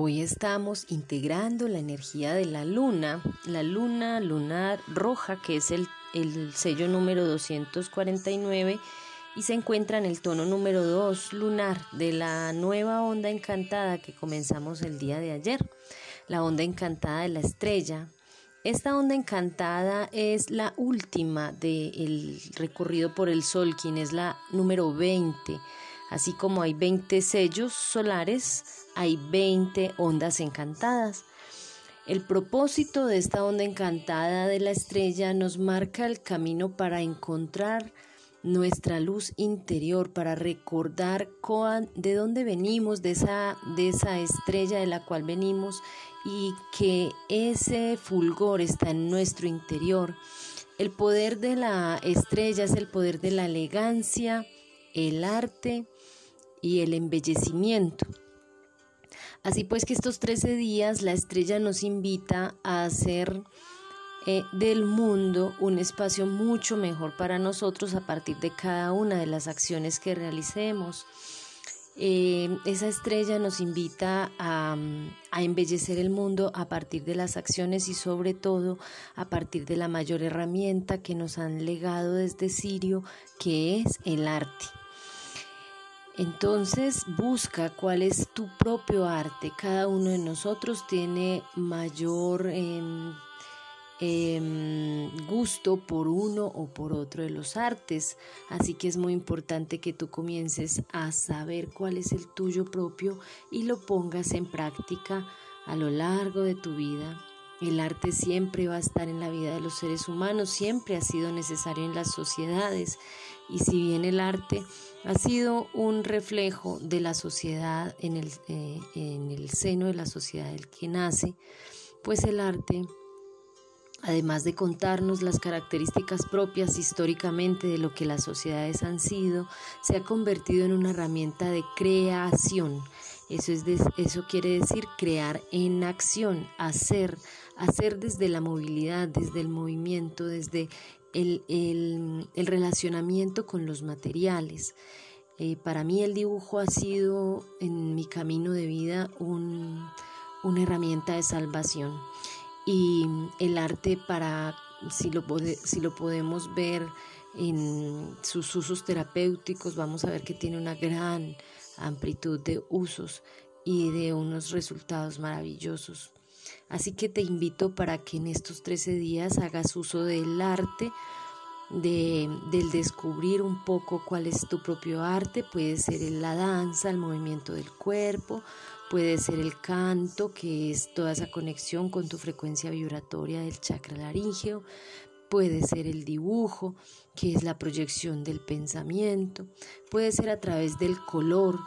Hoy estamos integrando la energía de la luna, la luna lunar roja, que es el, sello número 249 y se encuentra en el tono número 2 lunar de la nueva onda encantada que comenzamos el día de ayer, la onda encantada de la estrella. Esta onda encantada es la última del recorrido por el sol, quien es la número 20 Así como hay 20 sellos solares, hay 20 ondas encantadas. El propósito de esta onda encantada de la estrella nos marca el camino para encontrar nuestra luz interior, para recordar de dónde venimos, de esa, de esa estrella de la cual venimos y que ese fulgor está en nuestro interior. El poder de la estrella es el poder de la elegancia, el arte y el embellecimiento. Así pues que estos 13 días la estrella nos invita a hacer eh, del mundo un espacio mucho mejor para nosotros a partir de cada una de las acciones que realicemos. Eh, esa estrella nos invita a, a, embellecer el mundo a partir de las acciones y sobre todo a partir de la mayor herramienta que nos han legado desde Sirio, que es el arte. Entonces busca cuál es tu propio arte. Cada uno de nosotros tiene mayor em, em, gusto por uno o por otro de los artes. Así que es muy importante que tú comiences a saber cuál es el tuyo propio y lo pongas en práctica a lo largo de tu vida. El arte siempre va a estar en la vida de los seres humanos, siempre ha sido necesario en las sociedades y si bien el arte ha sido un reflejo de la sociedad en el, eh, en el seno de la sociedad del que nace, pues el arte, además de contarnos las características propias históricamente de lo que las sociedades han sido, se ha convertido en una herramienta de creación. Eso, es eso quiere decir crear en acción, hacer, hacer desde la movilidad, desde el movimiento, desde el, relacionamiento con los materiales. Eh, para mí el dibujo ha sido en mi camino de vida una herramienta de salvación y el arte para, si lo, si lo podemos ver en sus usos terapéuticos, vamos a ver que tiene una gran amplitud de usos y de unos resultados maravillosos. Así que te invito para que en estos 13 días hagas uso del arte, de, del descubrir un poco cuál es tu propio arte. Puede ser la danza, el movimiento del cuerpo, puede ser el canto, que es toda esa conexión con tu frecuencia vibratoria del chakra laríngeo. Puede ser el dibujo, que es la proyección del pensamiento. Puede ser a través del color,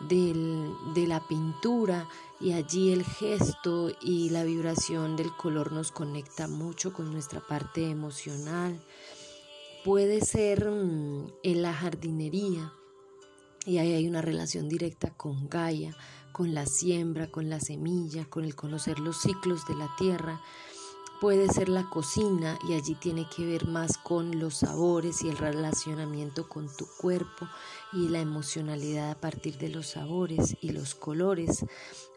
de la pintura y allí el gesto y la vibración del color nos conecta mucho con nuestra parte emocional. Puede ser mm, en la jardinería y ahí hay una relación directa con Gaia, con la siembra, con la semilla, con el conocer los ciclos de la tierra puede ser la cocina y allí tiene que ver más con los sabores y el relacionamiento con tu cuerpo y la emocionalidad a partir de los sabores y los colores.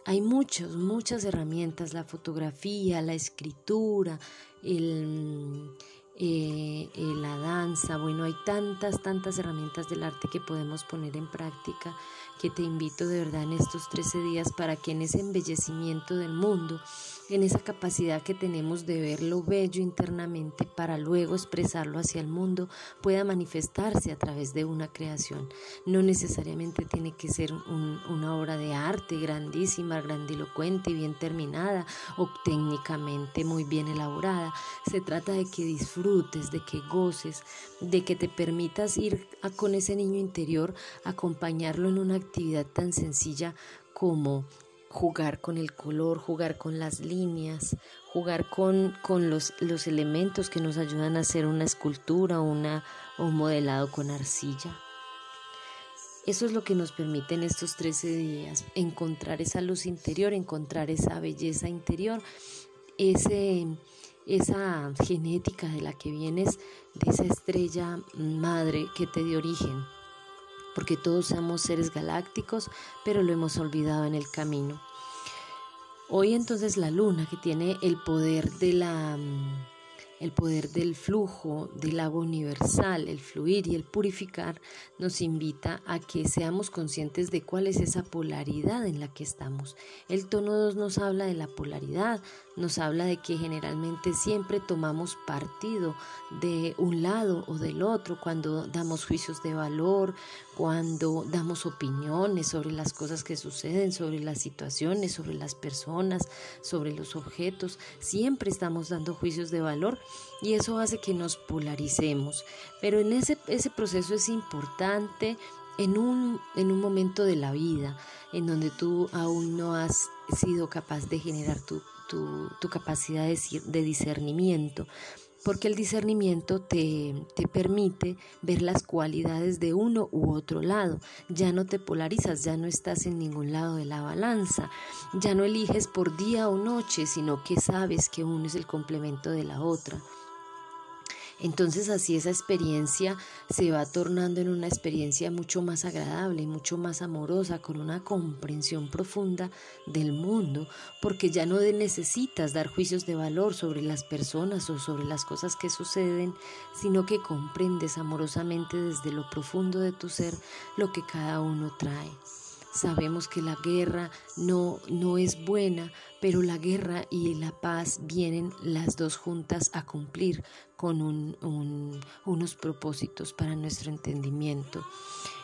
Hay muchas, muchas herramientas, la fotografía, la escritura, el, eh, eh, la danza, bueno, hay tantas, tantas herramientas del arte que podemos poner en práctica que te invito de verdad en estos 13 días para que en ese embellecimiento del mundo, en esa capacidad que tenemos de ver lo bello internamente para luego expresarlo hacia el mundo, pueda manifestarse a través de una creación. No necesariamente tiene que ser una obra de arte grandísima, grandilocuente bien terminada o técnicamente muy bien elaborada. Se trata de que disfrutes, de que goces, de que te permitas ir con ese niño interior, acompañarlo en una actividad tan sencilla como jugar con el color, jugar con las líneas, jugar con, con los, los, elementos que nos ayudan a hacer una escultura una, un modelado con arcilla. Eso es lo que nos permite en estos 13 días, encontrar esa luz interior, encontrar esa belleza interior, ese, esa genética de la que vienes, de esa estrella madre que te dio origen porque todos somos seres galácticos, pero lo hemos olvidado en el camino. Hoy entonces la luna que tiene el poder de la mm, el poder del flujo del agua universal, el fluir y el purificar, nos invita a que seamos conscientes de cuál es esa polaridad en la que estamos. El tono 2 nos habla de la polaridad, nos habla de que generalmente siempre tomamos partido de un lado o del otro cuando damos juicios de valor, cuando damos opiniones sobre las cosas que suceden, sobre las situaciones, sobre las personas, sobre los objetos. Siempre estamos dando juicios de valor y eso hace que nos polaricemos. Pero en ese, ese proceso es importante en un, en un momento de la vida en donde tú aún no has sido capaz de generar tu tu, capacidad de, de, discernimiento, porque el discernimiento te, te, permite ver las cualidades de uno u otro lado. Ya no te polarizas, ya no estás en ningún lado de la balanza, ya no eliges por día o noche, sino que sabes que uno es el complemento de la otra. Entonces así esa experiencia se va tornando en una experiencia mucho más agradable, mucho más amorosa, con una comprensión profunda del mundo, porque ya no necesitas dar juicios de valor sobre las personas o sobre las cosas que suceden, sino que comprendes amorosamente desde lo profundo de tu ser lo que cada uno trae. Sabemos que la guerra no, no es buena, pero la guerra y la paz vienen las dos juntas a cumplir con unos propósitos para nuestro entendimiento.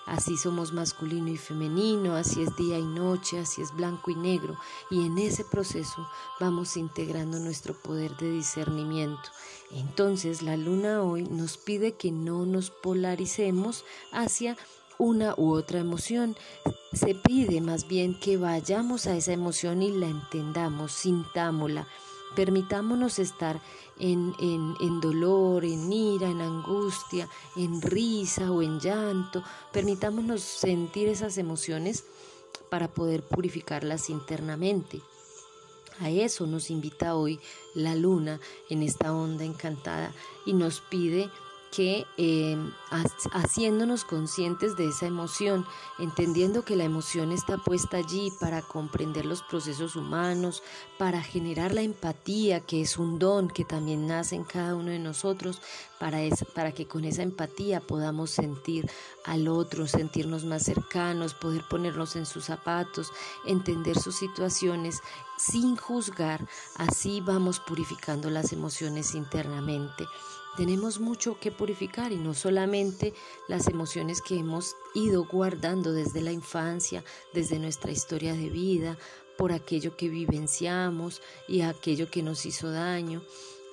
Así somos masculino y femenino, así es día y noche, así es blanco y negro, y en ese proceso vamos integrando nuestro poder de discernimiento. Entonces la luna hoy nos pide que no nos polaricemos hacia una u otra emoción. Se pide más bien que vayamos a esa emoción y la entendamos, sintámosla. Permitámonos estar en, en, en, dolor, en ira, en angustia, en risa o en llanto. Permitámonos sentir esas emociones para poder purificarlas internamente. A eso nos invita hoy la luna en esta onda encantada y nos pide que eh, haciéndonos conscientes de esa emoción, entendiendo que la emoción está puesta allí para comprender los procesos humanos, para generar la empatía, que es un don que también nace en cada uno de nosotros, para, para que con esa empatía podamos sentir al otro, sentirnos más cercanos, poder ponernos en sus zapatos, entender sus situaciones sin juzgar, así vamos purificando las emociones internamente. Tenemos mucho que purificar y no solamente las emociones que hemos ido guardando desde la infancia, desde nuestra historia de vida, por aquello que vivenciamos y aquello que nos hizo daño,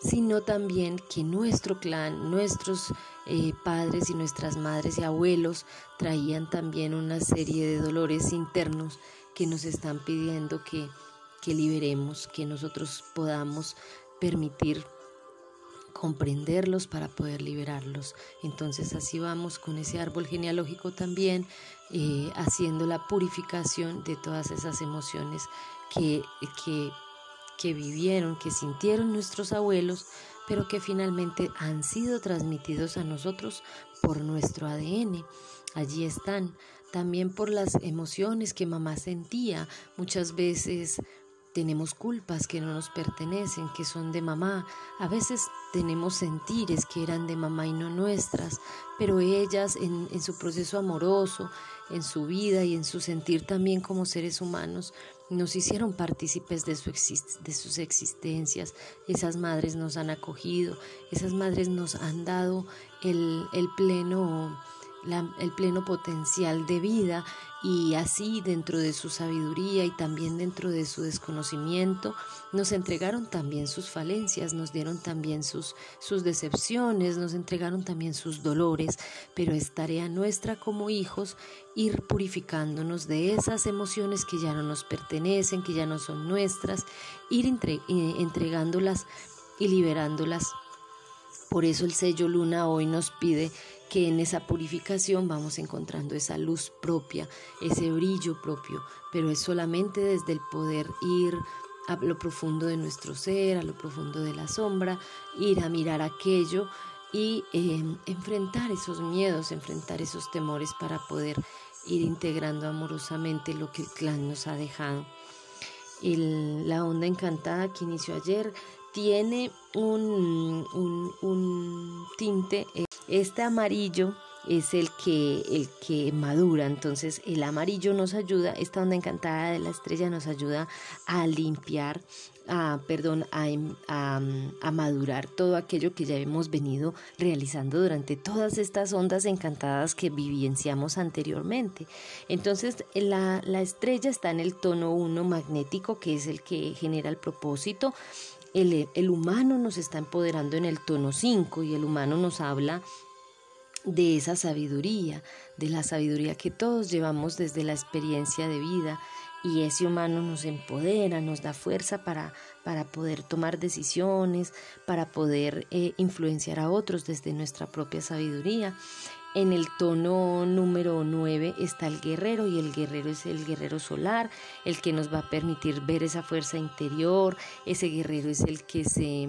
sino también que nuestro clan, nuestros eh, padres y nuestras madres y abuelos traían también una serie de dolores internos que nos están pidiendo que, que liberemos, que nosotros podamos permitir comprenderlos para poder liberarlos. Entonces así vamos con ese árbol genealógico también, eh, haciendo la purificación de todas esas emociones que, que, que vivieron, que sintieron nuestros abuelos, pero que finalmente han sido transmitidos a nosotros por nuestro ADN. Allí están, también por las emociones que mamá sentía, muchas veces tenemos culpas que no nos pertenecen, que son de mamá. A veces tenemos sentires que eran de mamá y no nuestras, pero ellas en, su proceso amoroso, en su vida y en su sentir también como seres humanos, nos hicieron partícipes de, su de sus existencias. Esas madres nos han acogido, esas madres nos han dado el, el pleno el pleno potencial de vida y así dentro de su sabiduría y también dentro de su desconocimiento nos entregaron también sus falencias, nos dieron también sus, sus decepciones, nos entregaron también sus dolores, pero es tarea nuestra como hijos ir purificándonos de esas emociones que ya no nos pertenecen, que ya no son nuestras, ir eh, entregándolas y liberándolas. Por eso el sello luna hoy nos pide que en esa purificación vamos encontrando esa luz propia, ese brillo propio, pero es solamente desde el poder ir a lo profundo de nuestro ser, a lo profundo de la sombra, ir a mirar aquello y em, enfrentar esos miedos, enfrentar esos temores para poder ir integrando amorosamente lo que el clan nos ha dejado. la onda encantada que inició ayer tiene un, un, tinte, eh, este amarillo es el que, el que madura. Entonces el amarillo nos ayuda, esta onda encantada de la estrella nos ayuda a limpiar, a, perdón, a, a, madurar todo aquello que ya hemos venido realizando durante todas estas ondas encantadas que vivenciamos anteriormente. Entonces la, la estrella está en el tono 1 magnético, que es el que genera el propósito. El, el humano nos está empoderando en el tono 5 y el humano nos habla de esa sabiduría, de la sabiduría que todos llevamos desde la experiencia de vida y ese humano nos empodera, nos da fuerza para, para poder tomar decisiones, para poder eh, influenciar a otros desde nuestra propia sabiduría. En el tono número 9 está el guerrero y el guerrero es el guerrero solar, el que nos va a permitir ver esa fuerza interior. Ese guerrero es el que se,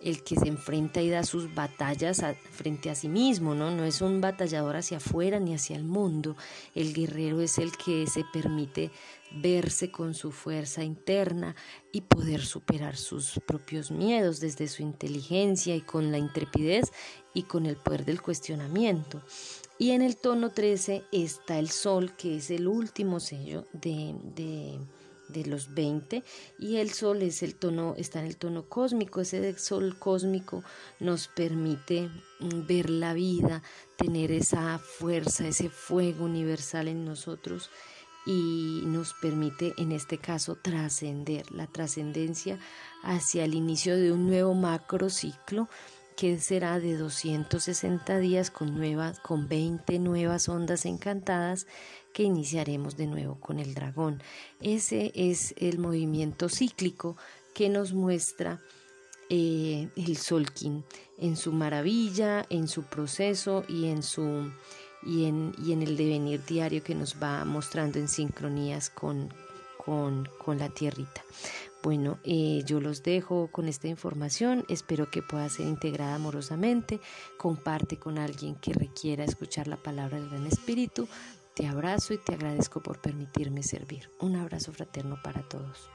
el que se enfrenta y da sus batallas frente a sí mismo, ¿no? No es un batallador hacia afuera ni hacia el mundo. El guerrero es el que se permite verse con su fuerza interna y poder superar sus propios miedos desde su inteligencia y con la intrepidez y con el poder del cuestionamiento. Y en el tono 13 está el sol, que es el último sello de, de, los 20 y el sol es el tono está en el tono cósmico ese sol cósmico nos permite mm, ver la vida tener esa fuerza ese fuego universal en nosotros y nos permite en este caso trascender la trascendencia hacia el inicio de un nuevo macro ciclo que será de 260 días con, nuevas, con 20 nuevas ondas encantadas que iniciaremos de nuevo con el dragón. Ese es el movimiento cíclico que nos muestra eh, el Solkin en su maravilla, en su proceso y en su y en, y en el devenir diario que nos va mostrando en sincronías con, con, con la tierrita. Bueno, eh, yo los dejo con esta información, espero que pueda ser integrada amorosamente, comparte con alguien que requiera escuchar la palabra del Gran Espíritu, te abrazo y te agradezco por permitirme servir. Un abrazo fraterno para todos.